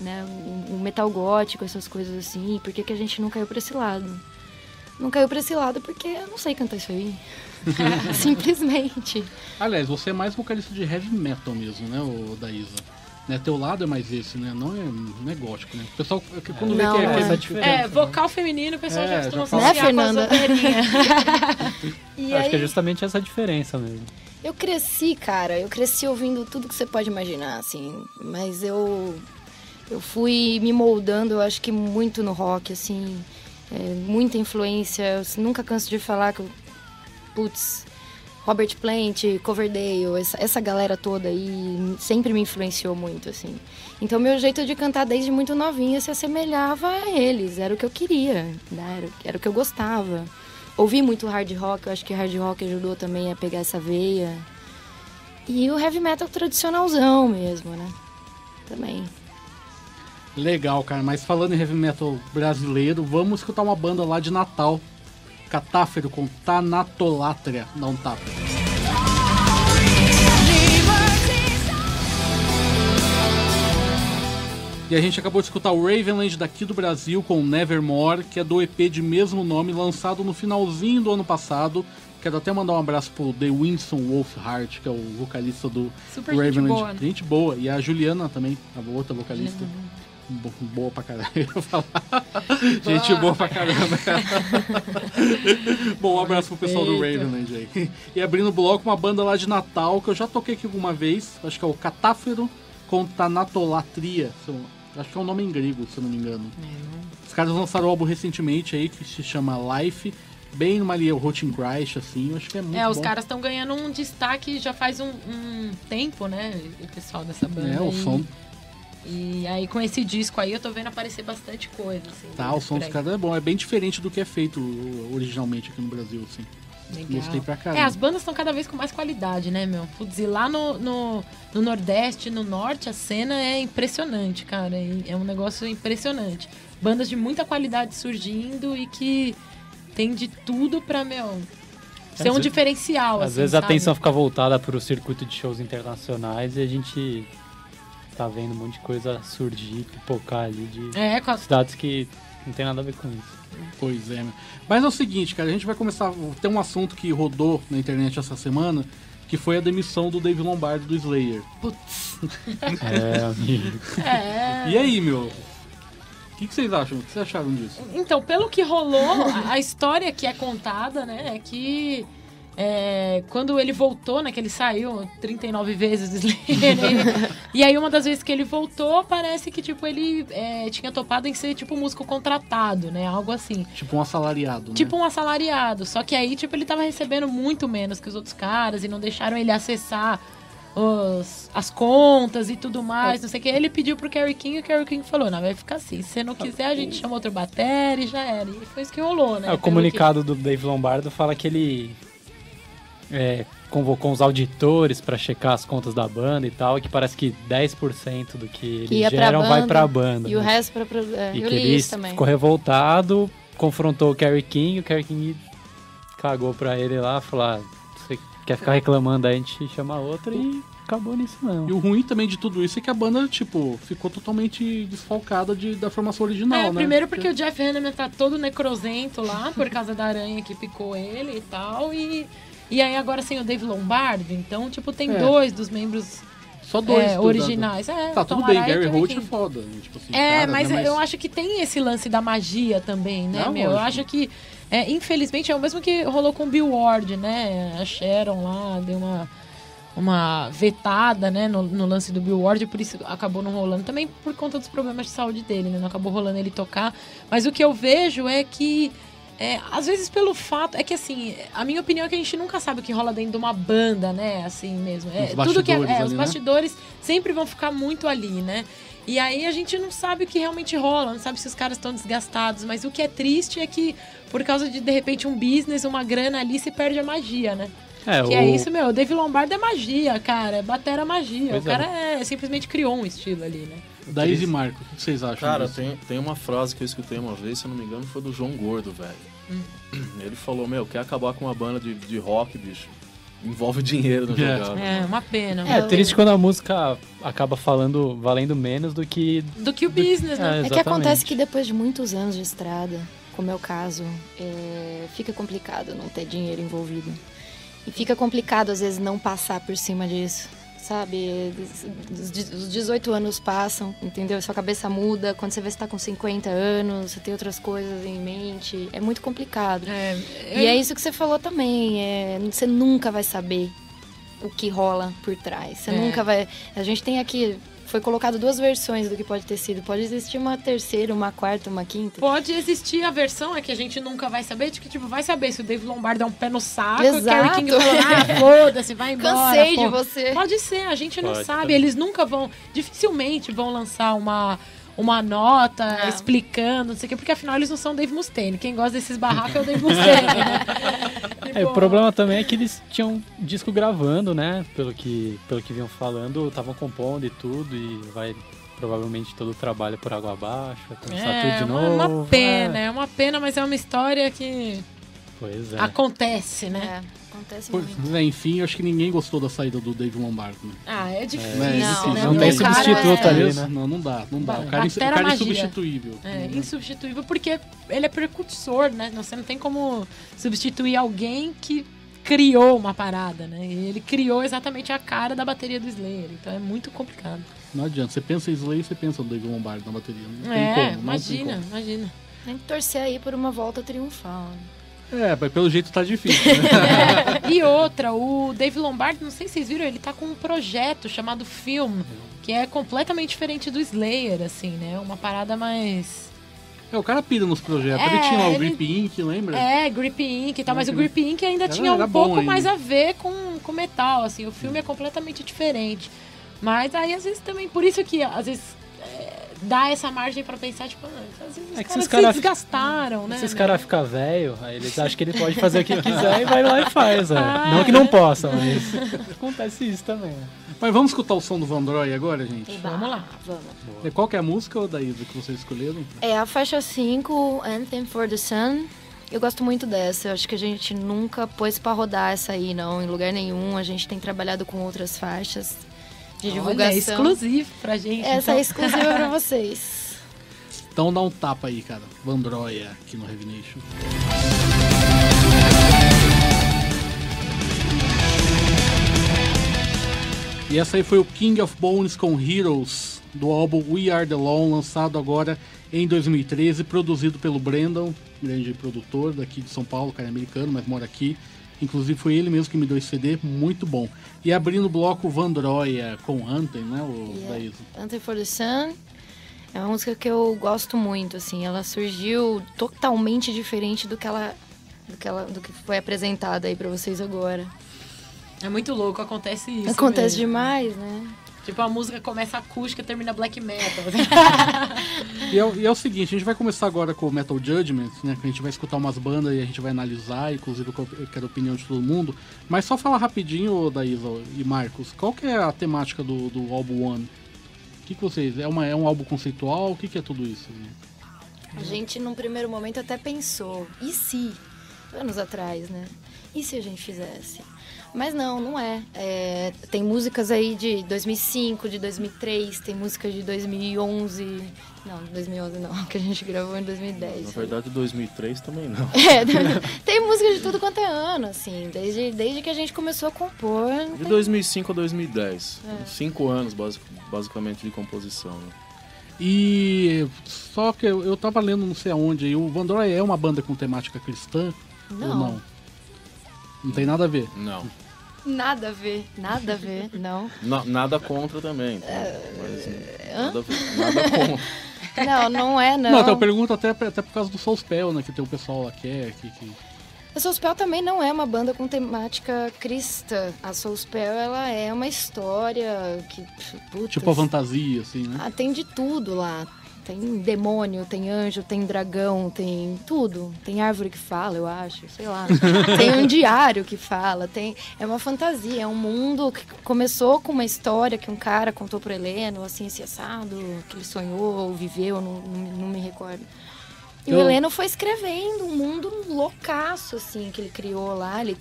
né? O, metal gótico, essas coisas assim. Por que, que a gente não caiu pra esse lado? Não caiu pra esse lado porque eu não sei cantar isso aí. [LAUGHS] [LAUGHS] Simplesmente. Aliás, você é mais vocalista de heavy metal mesmo, né, o Daísa? Né, teu lado é mais esse, né? Não é, não é gótico, né? O pessoal, quando não, vê que é, é, diferente, é, vocal feminino, o pessoal é, já costuma associar né, Fernanda? [LAUGHS] e Acho aí... que é justamente essa diferença mesmo. Eu cresci, cara, eu cresci ouvindo tudo que você pode imaginar, assim. Mas eu, eu fui me moldando, eu acho que muito no rock, assim. É, muita influência. Eu nunca canso de falar que, putz, Robert Plant, Coverdale, essa, essa galera toda aí sempre me influenciou muito, assim. Então, meu jeito de cantar desde muito novinha se assemelhava a eles. Era o que eu queria, né? era, era o que eu gostava ouvi muito hard rock, eu acho que hard rock ajudou também a pegar essa veia. E o heavy metal tradicionalzão mesmo, né? Também. Legal, cara. Mas falando em heavy metal brasileiro, vamos escutar uma banda lá de Natal. Catáfero com Tanatolatria. Dá um tapa. E a gente acabou de escutar o Ravenland daqui do Brasil com Nevermore, que é do EP de mesmo nome, lançado no finalzinho do ano passado. Quero até mandar um abraço pro The Winston Wolfhart, que é o vocalista do Super Ravenland. Gente boa, né? gente boa. E a Juliana também, a outra vocalista. Boa pra [LAUGHS] falar. Gente boa pra caramba. Bom, um abraço pro pessoal do Ravenland aí. E abrindo o bloco, uma banda lá de Natal, que eu já toquei aqui alguma vez, acho que é o Catáfero com Tanatolatria. Acho que é um nome em grego, se eu não me engano. É. Os caras lançaram um álbum recentemente aí que se chama Life. Bem numa linha Rotten Crash, assim, eu acho que é muito É, os bom. caras estão ganhando um destaque já faz um, um, tempo, né? O pessoal dessa banda. É, o som E aí com esse disco aí eu tô vendo aparecer bastante coisa, assim. Tá, o som dos caras é bom, é bem diferente do que é feito originalmente aqui no Brasil, assim. Legal. Gostei pra caramba. É, as bandas estão cada vez com mais qualidade, né, meu? Putz, e lá no, no, no, Nordeste, no Norte, a cena é impressionante, cara. É um negócio impressionante. Bandas de muita qualidade surgindo e que tem de tudo pra, meu, ser um diferencial. Às assim, vezes sabe? a atenção fica voltada pro circuito de shows internacionais e a gente tá vendo um monte de coisa surgir, pipocar ali de é, com cidades que não tem nada a ver com isso. Pois é, mas é o seguinte, cara, a gente vai começar. Tem um assunto que rodou na internet essa semana, que foi a demissão do Dave Lombardo do Slayer. Putz. É, amigo. É. E aí, meu? O que, que, vocês acham? O que vocês acharam disso? Então, pelo que rolou, a história que é contada, né, é que é, quando ele voltou, né? Que ele saiu 39 vezes do Slayer. [LAUGHS] e aí, uma das vezes que ele voltou, parece que, tipo, ele é, tinha topado em ser, tipo, músico contratado, né? Algo assim. Tipo um assalariado, né? Tipo um assalariado. Só que aí, tipo, ele tava recebendo muito menos que os outros caras e não deixaram ele acessar os, as contas e tudo mais, não sei o que. Ele pediu pro Kerry King e o Kerry King falou: não, vai ficar assim. Se você não quiser, a gente chama outro bater e já era. E foi isso que rolou, né? É, o comunicado que... do Dave Lombardo fala que ele é, convocou uns auditores para checar as contas da banda e tal, e que parece que 10% do que eles geram vai pra banda. E né? o resto pra... pra é, e que ele também. ficou revoltado, confrontou o Kerry King, o Kerry King cagou pra ele lá, falou, ah, você quer ficar reclamando aí, a gente chama outra e acabou nisso não. E o ruim também de tudo isso é que a banda, tipo, ficou totalmente desfalcada de, da formação original, é, né? Primeiro porque o Jeff Hanneman tá todo necrosento lá, por causa da aranha que picou ele e tal, e... E aí agora sem o Dave Lombardo, então, tipo, tem é. dois dos membros só dois. É, originais. É, tá, tudo bem, Gary Holt é foda. Né? Tipo assim, é, cara, mas, né? mas, eu acho que tem esse lance da magia também, né, Não, meu? Lógico. Eu acho que, é, infelizmente, é o mesmo que rolou com o Bill Ward, né? A Sharon lá deu uma, uma vetada, né, no, no, lance do Bill Ward, por isso acabou não rolando. Também por conta dos problemas de saúde dele, né? Não acabou rolando ele tocar. Mas o que eu vejo é que é, às vezes pelo fato. É que assim, a minha opinião é que a gente nunca sabe o que rola dentro de uma banda, né? Assim mesmo. É, tudo que é, é ali, os né? bastidores né? sempre vão ficar muito ali, né? E aí a gente não sabe o que realmente rola, não sabe se os caras estão desgastados. Mas o que é triste é que, por causa de, de repente, um business, uma grana ali, se perde a magia, né? É, que é o... é isso, meu. O Dave Lombardo é magia, cara. É batera magia. Pois o cara é. simplesmente criou um estilo ali, né? Da Easy Marco, o que vocês acham? Cara, tem, tem uma frase que eu escutei uma vez, se eu não me engano, foi do João Gordo, velho. Hum. Ele falou, meu, quer acabar com uma banda de, de rock, bicho? Envolve dinheiro no [LAUGHS] é. jogado. É, uma pena. É, triste quando a música acaba falando, valendo menos do que... Do que o business, do... né? É, é, que acontece que depois de muitos anos de estrada, como é o caso, é, fica complicado não ter dinheiro envolvido. E fica complicado, às vezes, não passar por cima disso sabe? Os 18 anos passam, entendeu? Sua cabeça muda. Quando você vê que está com 50 anos, você tem outras coisas em mente. É muito complicado. É, eu... E é isso que você falou também. É, você nunca vai saber o que rola por trás. Você é. nunca vai. A gente tem aqui foi colocado duas versões do que pode ter sido. Pode existir uma terceira, uma quarta, uma quinta. Pode existir a versão, é que a gente nunca vai saber, de que tipo, vai saber se o Dave Lombardo é um pé no saco, Exato. o Kerry King falou, ah, [LAUGHS] foda-se, vai embora. Cansei pô. de você. Pode ser, a gente não sabe. Eles nunca vão, dificilmente vão lançar uma uma nota não. explicando, não sei o quê, porque afinal eles não são Dave Mustaine. Quem gosta desses barracos é o Dave Mustaine. [LAUGHS] Né? é, o problema também é que eles tinham disco gravando, né? Pelo que, pelo que vinham falando, estavam compondo e tudo, e vai provavelmente todo o trabalho por água abaixo, vai começar é, tudo de novo. É uma pena, é. é uma pena, mas é uma história que Pois é. acontece, né? É. Acontece Por, muito. Né, enfim, acho que ninguém gostou da saída do Dave Lombardo. Né? Ah, é difícil. É, não, né? não tem substituto é... ali, né? Não, não dá, não dá. O cara, o cara é insubstituível. É, insubstituível porque ele é precursor, né? Você não tem como substituir alguém que criou uma parada, né? Ele criou exatamente a cara da bateria do Slayer. Então é muito complicado. Não adianta. Você pensa em Slayer, você pensa no Dave Lombardo na bateria. Não é, tem como, imagina, tem como. imagina. Tem que torcer aí por uma volta triunfal. Né? É, mas pelo jeito tá difícil. Né? [LAUGHS] é. E outra, o Dave Lombardi, não sei se vocês viram, ele tá com um projeto chamado Film, que é completamente diferente do Slayer, assim, né? Uma parada mais. É, o cara pira nos projetos. É, ele tinha lá o Grip Inc, lembra? É, Grip Inc e tal, mas o Grip Inc ainda era, tinha um pouco ainda. mais a ver com, com metal, assim. O filme é completamente diferente. Mas aí, às vezes, também, por isso que, às vezes, dá essa margem pra pensar, tipo, ah, os é que caras cara se desgastaram, né? Se esse cara ficar velho, aí eles acham que ele pode fazer o que quiser e vai lá e faz. É. Ah, não que não possa, mas [LAUGHS] acontece isso também. Mas vamos escutar o som do Vandroy agora, gente? Eba, vamos lá. Vamos. E qual que é a música, da Isa, que vocês escolheram? É a faixa 5, Anthem for the Sun. Eu gosto muito dessa. Eu acho que a gente nunca pôs para rodar essa aí, não, em lugar nenhum. A gente tem trabalhado com outras faixas de divulgação. Olha, é exclusivo pra gente. Essa é então. é exclusiva pra [LAUGHS] vocês. Então dá um tapa aí, cara. Vandroia aqui no Revination. E essa aí foi o King of Bones com Heroes, do álbum We Are The Law, lançado agora em 2013, produzido pelo Brandon, grande produtor daqui de São Paulo, cara americano, mas mora aqui. Inclusive foi ele mesmo que me deu esse CD, muito bom. E abrindo o bloco Vandroia com Anthem, né, o yeah. Anthem for the Sun. É uma música que eu gosto muito, assim. Ela surgiu totalmente diferente do que ela do que, ela, do que foi apresentada aí para vocês agora. É muito louco, acontece isso. Acontece mesmo. demais, né? Tipo, a música começa acústica e termina black metal. e, é, e, é, o seguinte, a gente vai começar agora com o Metal Judgment, né? Que a gente vai escutar umas bandas e a gente vai analisar, inclusive eu quero a opinião de todo mundo. Mas só falar rapidinho, Daísa e Marcos, qual que é a temática do, do álbum One? O que, que vocês... É, uma, é um álbum conceitual? O que, que é tudo isso? A gente, num primeiro momento, até pensou, e se? Anos atrás, né? E se a gente fizesse? Mas não, não é. é. Tem músicas aí de 2005, de 2003, tem músicas de 2011. Não, 2011 não, [LAUGHS] que a gente gravou em 2010. Na verdade, 2003 também não. [LAUGHS] É, tem música de tudo quanto é ano, assim, desde, desde que a gente começou a compor. De tem... 2005 a 2010. É. Cinco anos, basicamente, de composição. Né? E só que eu, eu tava lendo não sei aonde aí, o Vandroy é uma banda com temática cristã não. ou não? Não tem nada a ver. Não. Nada a ver, nada a ver, não. Na, nada contra também. Então, mas, nada a ver, nada contra. [LAUGHS] Não, não é, não. Não, então eu pergunto até, até por causa do Soulspell, né? Que tem o pessoal lá que é. Que, que... A Soulspell também não é uma banda com temática cristã. A Soulspell, ela é uma história que... Putz, tipo a fantasia, assim, né? Ah, tem de tudo lá. Tem demônio, tem anjo, tem dragão, tem tudo. Tem árvore que fala, eu acho, sei lá. [LAUGHS] tem um diário que fala, tem é uma fantasia, é um mundo que começou com uma história que um cara contou pro Heleno, assim, esse assado, que ele sonhou ou viveu, não, não, não me recordo. E o Heleno foi escrevendo um mundo loucaço, assim, que ele criou lá. Ele,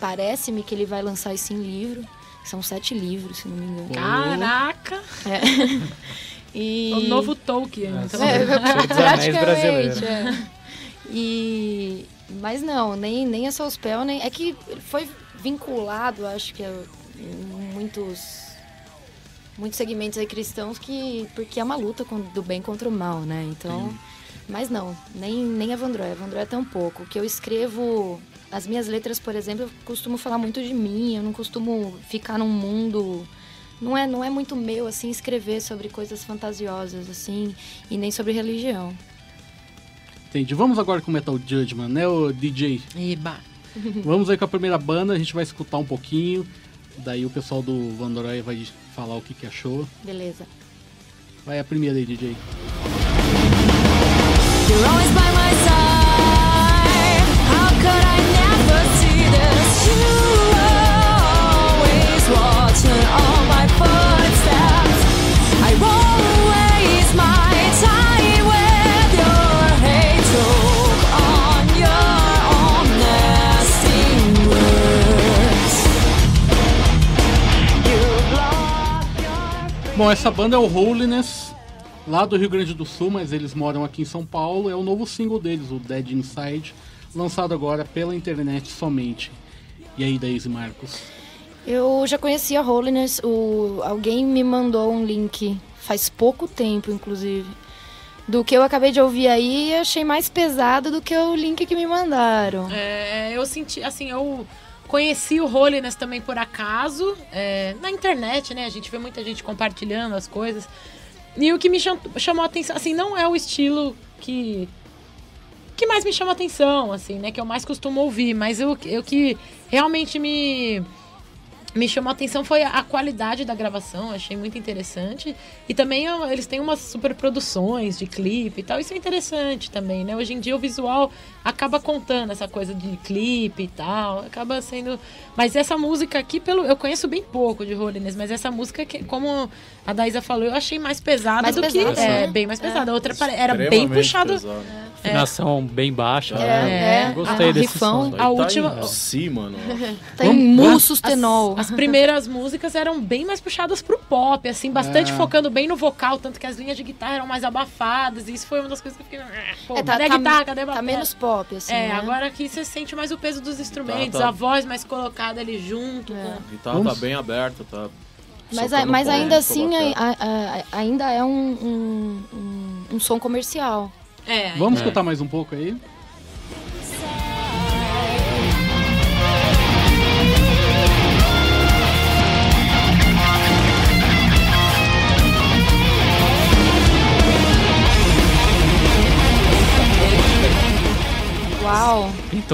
Parece-me que ele vai lançar isso em livro. São sete livros, se não me engano. Caraca! É. [LAUGHS] E... O novo Tolkien. É, então. é, [LAUGHS] praticamente. É. E... Mas não, nem, nem a Soulspell, nem... É que foi vinculado, acho que, a muitos muitos segmentos aí cristãos que porque é uma luta do bem contra o mal, né? Então, Sim. mas não, nem nem a Vandroé, a Vandroé é tão pouco. Que eu escrevo as minhas letras, por exemplo, eu costumo falar muito de mim, eu não costumo ficar num mundo não é, não é muito meu, assim, escrever sobre coisas fantasiosas, assim, e nem sobre religião. Entendi. Vamos agora com Metal Judgment, né, o DJ? Iba. Vamos aí com a primeira banda, a gente vai escutar um pouquinho, daí o pessoal do Vandorai vai falar o que, que achou. Beleza. Vai a primeira aí, DJ. You're always by my side. How could I never see this? You Bom, essa banda é o Holiness, lá do Rio Grande do Sul, mas eles moram aqui em São Paulo. É o novo single deles, o Dead Inside, lançado agora pela internet somente. E aí, Daisy Marcos? Eu já conhecia Holiness, o, alguém me mandou um link faz pouco tempo, inclusive. Do que eu acabei de ouvir aí, achei mais pesado do que o link que me mandaram. É, eu senti, assim, eu Conheci o Holiness também por acaso, é, na internet, né? A gente vê muita gente compartilhando as coisas. E o que me chamou a atenção, assim, não é o estilo que que mais me chama atenção, assim, né? Que eu mais costumo ouvir, mas o que realmente me me chamou a atenção foi a qualidade da gravação, achei muito interessante. E também eles têm umas super produções de clipe e tal, isso é interessante também, né? Hoje em dia o visual acaba contando essa coisa de clipe e tal, acaba sendo... Mas essa música aqui, pelo eu conheço bem pouco de Holiness, mas essa música, que, como a Daísa falou, eu achei mais pesada Mais do pesada, que... É, né? bem mais pesada. A outra era bem puxada... pesado. Afinação bem baixa. É, né? é. Gostei Ah, desse rifão. som. A Tá última- em si, mano. Tem mu sustenol. As, as primeiras músicas eram bem mais puxadas pro pop, assim, bastante É. focando bem no vocal, tanto que as linhas de guitarra eram mais abafadas, e isso foi uma das coisas que eu fiquei. "Ah, Pô, É, tá, cadê a tá- guitarra? Cadê a tá bateria?" menos pop, assim. É, né? agora aqui você sente mais o peso dos instrumentos, Tá, tá. a voz mais colocada ali junto. É. com- A guitarra Vamos- tá bem aberta, tá. Mas, a- mas ponto, ainda assim, a- a- ainda é um, um, um, um som comercial. É, Vamos É. escutar mais um pouco aí?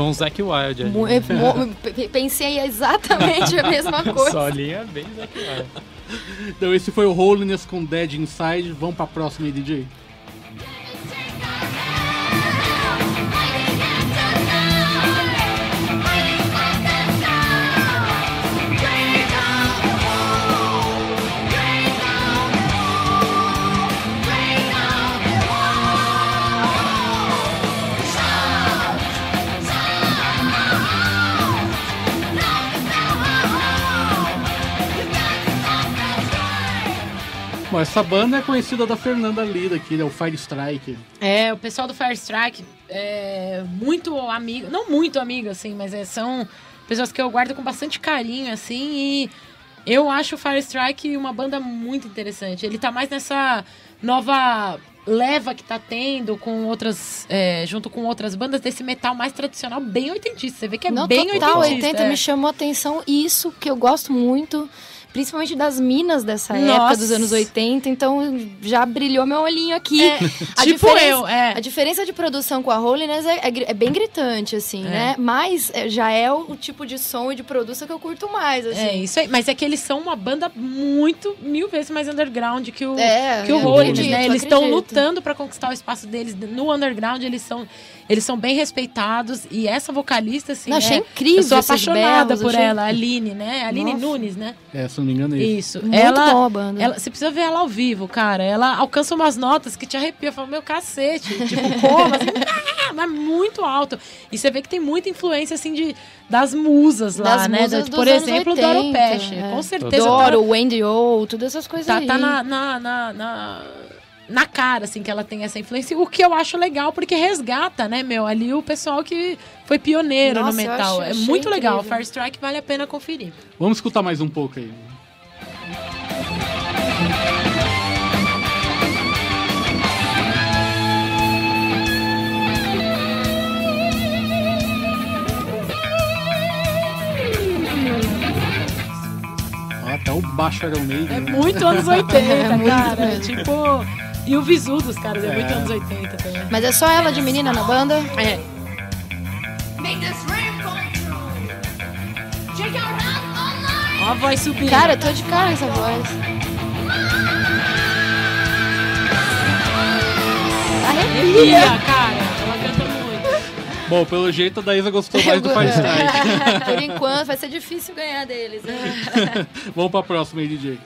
Uau! Então, Zack Wild. ali. É Pensei exatamente a [LAUGHS] mesma coisa. Só linha bem Zack Wild. Então esse foi o Holiness com Dead Inside. Vamos pra próxima aí, DJ. Bom, essa banda é conhecida da Fernanda Lira, que é o Fire Strike. É, o pessoal do Fire Strike é muito amigo, não muito amigo, assim, mas é, são pessoas que eu guardo com bastante carinho, assim, e eu acho o Fire Strike uma banda muito interessante. Ele tá mais nessa nova leva que tá tendo com outras, é, junto com outras bandas desse metal mais tradicional, bem oitentista. Você vê que é Não, bem total, oitentista. 80 é. me chamou a atenção isso que eu gosto muito, principalmente das minas dessa Nossa. época dos anos 80, então já brilhou meu olhinho aqui. a tipo diferença, eu, é. A diferença de produção com a Holiness é, é é bem gritante, assim, É. né? Mas é, já é o, o tipo de som e de produção que eu curto mais, assim. É isso aí, mas é que eles são uma banda muito, mil vezes mais underground que o, É, que o Holiness, acredito, né? Eles estão lutando pra conquistar o espaço deles no underground, eles são, eles são bem respeitados e essa vocalista, assim, Não, achei é- incrível Eu sou apaixonada berros, por achei- ela, a Aline, né? A Aline Nossa. Nunes, né? É, se não me engano é isso. Isso. Muito ela, bom a banda. ela, você precisa ver ela ao vivo, cara. Ela alcança umas notas que te arrepia. Fala, meu cacete. [LAUGHS] Tipo, como? Assim, mas muito alto. E você vê que tem muita influência, assim, de, das musas lá, Das né? musas Da- dos Por anos exemplo, 80, Doro Peche. é. Com certeza. Doro, Wendy O, todas essas coisas Tá, aí. tá na, na, na, na, na cara, assim, que ela tem essa influência. O que eu acho legal, porque resgata, né, meu? Ali o pessoal que foi pioneiro Nossa, no metal. acho- é muito legal. incrível. Fire Strike vale a pena conferir. Vamos escutar mais um pouco aí. Até o baixo Iron Maiden. É né? muito anos [LAUGHS] 80, muito cara. mesmo. Tipo. E o visu dos caras é, muito anos 80 também. Mas é só ela de menina na banda? É. Ó a voz subindo. Cara, eu tô de cara essa voz. Arrepia. Ia, cara. Bom, pelo jeito a Daísa gostou mais do [LAUGHS] Fire Strike. Por enquanto, vai ser difícil ganhar deles. Né? [LAUGHS] Vamos pra próxima aí, DJ.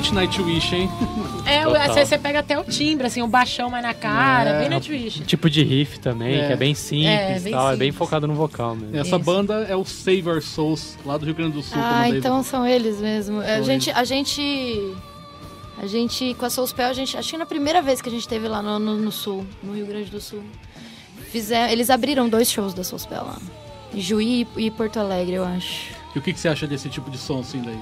Totalmente Nightwish, hein? É, o- Total. você, pega até o timbre, assim, o baixão mais na cara, É. bem Nightwish. Tipo de riff também, É. que é bem simples É, e bem tal. É bem simples. focado no vocal mesmo. Essa Isso. banda é o Save Our Souls, lá do Rio Grande do Sul. a Ah, então são eles mesmo. A São gente, a gente A gente, com a Soulspell, a gente, acho que na primeira vez que a gente teve lá no, no, no Sul, no Rio Grande do Sul, fizer, eles abriram dois shows da Soulspell lá. Juí e Porto Alegre, eu acho. E o que, que você acha desse tipo de som, assim, daí?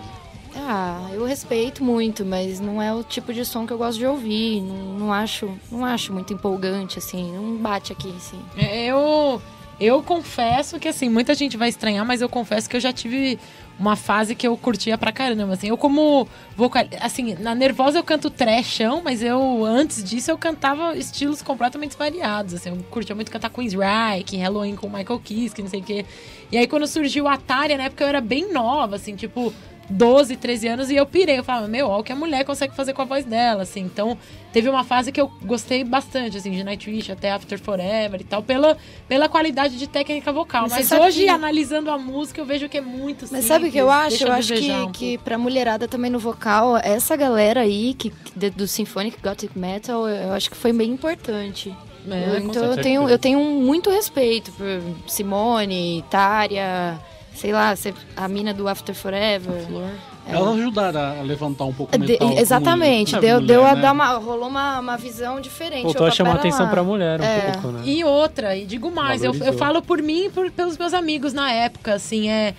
Ah, eu respeito muito, mas não é o tipo de som que eu gosto de ouvir. Não, não acho, não acho muito empolgante, assim. Não bate aqui, assim. É, Eu, eu confesso que, assim, muita gente vai estranhar, mas eu confesso que eu já tive uma fase que eu curtia pra caramba, assim. Eu como vocal... Assim, na Nervosa eu canto trashão, mas eu, antes disso, eu cantava estilos completamente variados, assim. Eu curtia muito cantar Queensryche, Halloween com Michael Kiske, não sei o quê. E aí, quando surgiu o Atari, na época eu era bem nova, assim, tipo... 12, 13 anos e eu pirei. Eu falava, meu, olha o que a mulher consegue fazer com a voz dela, assim. Então, teve uma fase que eu gostei bastante, assim, de Nightwish até After Forever e tal, pela, pela qualidade de técnica vocal. Mas Mas, hoje, que- analisando a música, eu vejo que é muito Mas sabe o que eu acho? Eu acho que, um que pra mulherada também no vocal, essa galera aí que, de- do Symphonic Gothic Metal, eu acho que foi bem importante. É, então eu tenho, eu tenho muito respeito por Simone, Tária, sei lá, a mina do After Forever. Flor. Elas ajudaram a levantar um pouco o De- metal. exatamente, com- deu, mulher, deu a né? dar uma. rolou uma, uma visão diferente. Voltou a chamar atenção lá. pra mulher um É. pouco, né? E outra, e digo mais, eu, eu falo por mim e por- pelos meus amigos na época, assim, é.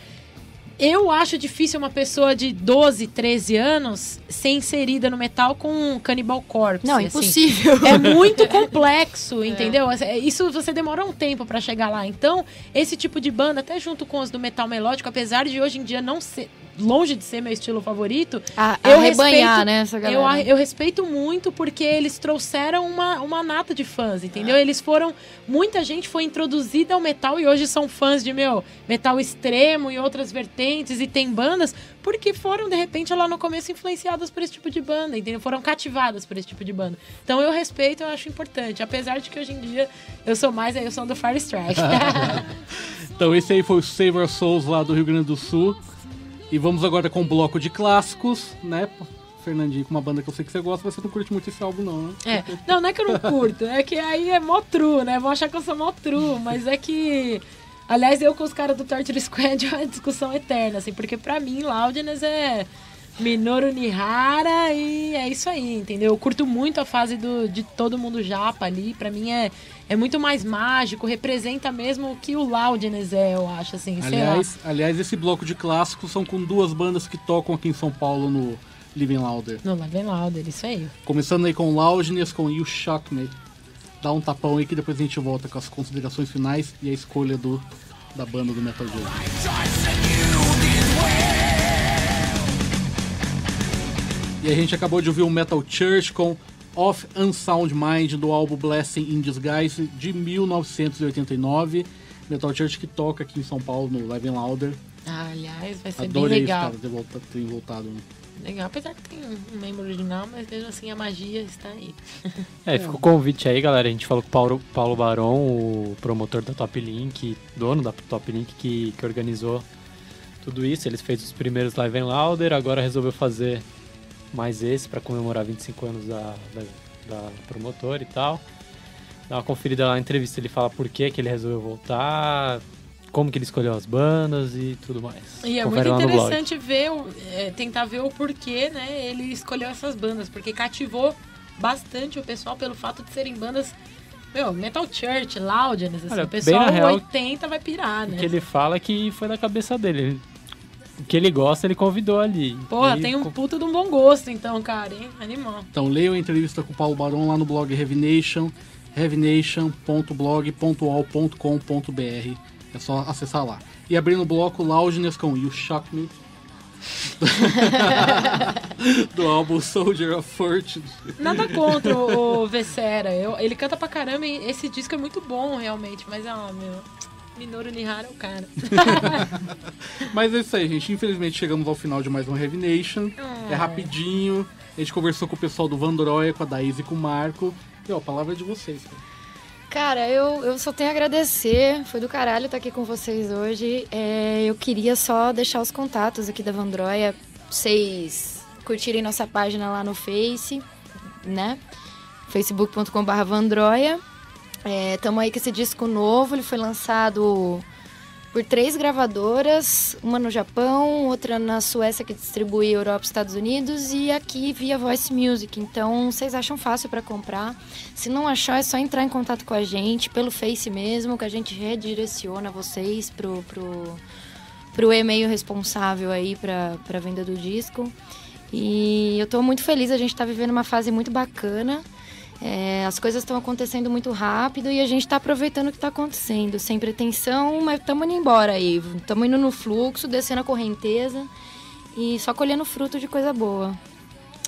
Eu acho difícil uma pessoa de 12, 13 anos ser inserida no metal com Cannibal Corpse. Não, assim. impossível. É muito [LAUGHS] complexo, entendeu? É, Isso você demora um tempo pra chegar lá. Então, esse tipo de banda, até junto com os do metal melódico, apesar de hoje em dia não ser longe de ser meu estilo favorito, A, Eu arrebanhar, respeito- né, essa eu, galera. a- eu respeito muito porque eles trouxeram uma, uma nata de fãs, entendeu? Eles foram. Muita gente foi introduzida ao metal e hoje são fãs de, meu, metal extremo e outras vertentes e tem bandas porque foram, de repente, lá no começo influenciadas por esse tipo de banda, entendeu? Foram cativadas por esse tipo de banda. Então eu respeito eu acho importante. Apesar de que hoje em dia eu sou mais aí, eu sou do Fire Strike. [LAUGHS] [LAUGHS] Então esse aí foi o Save Our Souls lá do Rio Grande do Sul. E vamos agora com o bloco de clássicos, né? Fernandinho, com uma banda que eu sei que você gosta, mas você não curte muito esse álbum não, né? É, não, não é que eu não curto, é que aí é mó true, né? Vão achar que eu sou mó true, mas é que. Aliás, eu com os caras do Torture Squad [LAUGHS] é uma discussão eterna, assim, porque pra mim, Loudness é Minoru Nihara e é isso aí, entendeu? Eu curto muito a fase do, de todo mundo japa ali, pra mim é, é muito mais mágico, representa mesmo o que o Loudness é, eu acho, assim. Aliás, aliás, esse bloco de clássicos são com duas bandas que tocam aqui em São Paulo no Living Louder. No and Louder, isso aí. Começando aí com Loudness, com You Shock Me. Dá um tapão aí que depois a gente volta com as considerações finais e a escolha do, da banda do Metal Gear. E a gente acabou de ouvir o Metal Church com Of Unsound Mind do álbum Blessing in Disguise de 1989. Metal Church que toca aqui em São Paulo no Live and Louder. Ah, aliás, vai ser Adorei bem os legal. caras terem voltado, terem voltado. né? Legal, apesar que tem um membro original, mas mesmo assim a magia está aí. É, fica o convite aí, galera. A gente falou com o Paulo, Paulo Barão, o promotor da Top Link, dono da Top Link, que, que organizou tudo isso. Eles fez os primeiros Live and Louder, agora resolveu fazer mais esse para comemorar 25 anos da, da, da promotora e tal. Dá uma conferida lá na entrevista, ele fala por que, que ele resolveu voltar, como que ele escolheu as bandas e tudo mais. E é Confere muito interessante ver, o- é, tentar ver o porquê, né, ele escolheu essas bandas, porque cativou bastante o pessoal pelo fato de serem bandas, meu, Metal Church, Loudness, assim, Olha, o pessoal na real, 80 vai pirar, O né? que ele fala é que foi da cabeça dele. Que ele gosta, ele convidou ali. Porra, tem um co- puta de um bom gosto, então, cara, hein? Animal. Então leiam a entrevista com o Paulo Barão lá no blog Heavy Nation, heavynation.blog.all.com.br. É só acessar lá. E abrindo o bloco Loudness com You Shock Me. [LAUGHS] do álbum Soldier of Fortune. Nada contra o, Vessera, ele canta pra caramba e esse disco é muito bom, realmente, mas, ah, meu... Minoru Nihara é o cara. [LAUGHS] Mas é isso aí, gente. Infelizmente chegamos ao final de mais um Heavy Nation. É rapidinho. A gente conversou com o pessoal do Vandroia, com a Daís e com o Marco. E ó, a palavra é de vocês. Cara. Eu, eu só tenho a agradecer. Foi do caralho estar aqui com vocês hoje. É, eu queria só deixar os contatos aqui da Vandroia. pra Vocês curtirem nossa página lá no Face, né? facebook.com.br Vandroia. É, tamo aí com esse disco novo. Ele foi lançado por três gravadoras, uma no Japão, outra na Suécia que distribui Europa e Estados Unidos e aqui via Voice Music. Então, vocês acham fácil para comprar. Se não achar, é só entrar em contato com a gente pelo Face mesmo, que a gente redireciona vocês pro, pro, pro e-mail responsável aí para a venda do disco. E eu estou muito feliz, a gente está vivendo uma fase muito bacana. É, as coisas estão acontecendo muito rápido e a gente está aproveitando o que está acontecendo, sem pretensão, mas estamos indo embora aí. Estamos indo no fluxo, descendo a correnteza e só colhendo fruto de coisa boa.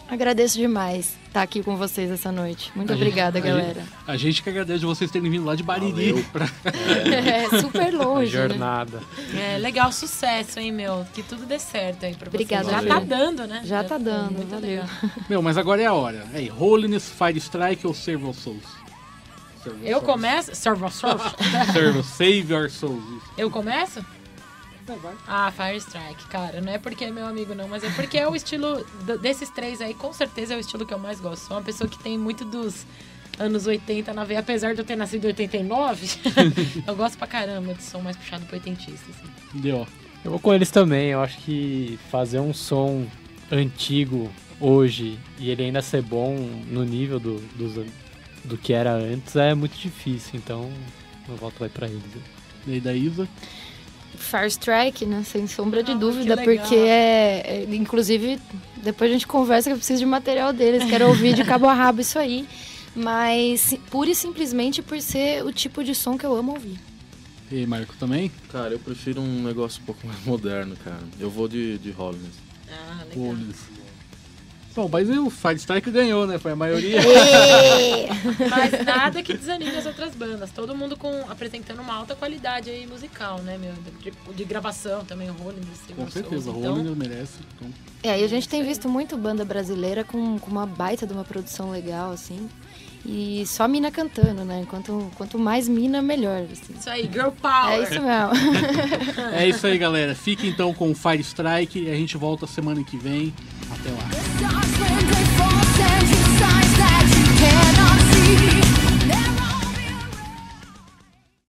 Agradeço demais estar aqui com vocês essa noite. Muito A obrigada, gente- a galera. A gente que agradece vocês terem vindo lá de Bariri. [LAUGHS] Pra- É, super A longe. né? jornada. É, legal, sucesso, hein, meu? Que tudo dê certo aí pra Obrigada, vocês. Já valeu. tá dando, né? Já tá dando, Muito valeu. legal. [LAUGHS] Meu, mas agora é a hora. Aí, Holiness, Fire Strike ou Serve Our Souls? Eu Souls. começo... Serve, serve. Serve, Save Our Souls. [LAUGHS] Eu começo? Vai. Ah, Fire Strike, cara. Não é porque é meu amigo, não, mas é porque é o estilo desses três aí, com certeza é o estilo que eu mais gosto. Sou uma pessoa que tem muito dos anos 80 na veia, apesar de eu ter nascido em 89. [LAUGHS] eu gosto pra caramba de som mais puxado pro oitentista, assim. Deu. Eu vou com eles também. Eu acho que fazer um som antigo hoje e ele ainda ser bom no nível do, dos- do que era antes é muito difícil. Então, meu voto vai pra eles. E aí da Isa? Fire Strike, né? Sem sombra de Ah, dúvida, porque é, é- Inclusive, depois a gente conversa que eu preciso de material deles, quero ouvir de cabo a rabo isso aí. Mas pura e simplesmente por ser o tipo de som que eu amo ouvir. E Marco também? Cara, eu prefiro um negócio um pouco mais moderno, cara. Eu vou de, de Holiness. Ah, legal. Bom, mas o Fire Strike ganhou, né? Foi a maioria. [LAUGHS] Mas nada que desanime as outras bandas. Todo mundo com, apresentando uma alta qualidade aí musical, né, meu? De, de gravação também, o Rolling Com certeza, o Então, merece. Então, É, e a gente tem visto muito banda brasileira com, com uma baita de uma produção legal, assim. E só mina cantando, né? Quanto, quanto mais mina, melhor. Assim. isso aí, Girl Power. É isso mesmo. é isso aí, galera. Fique então com o Fire Strike e a gente volta semana que vem. Até lá.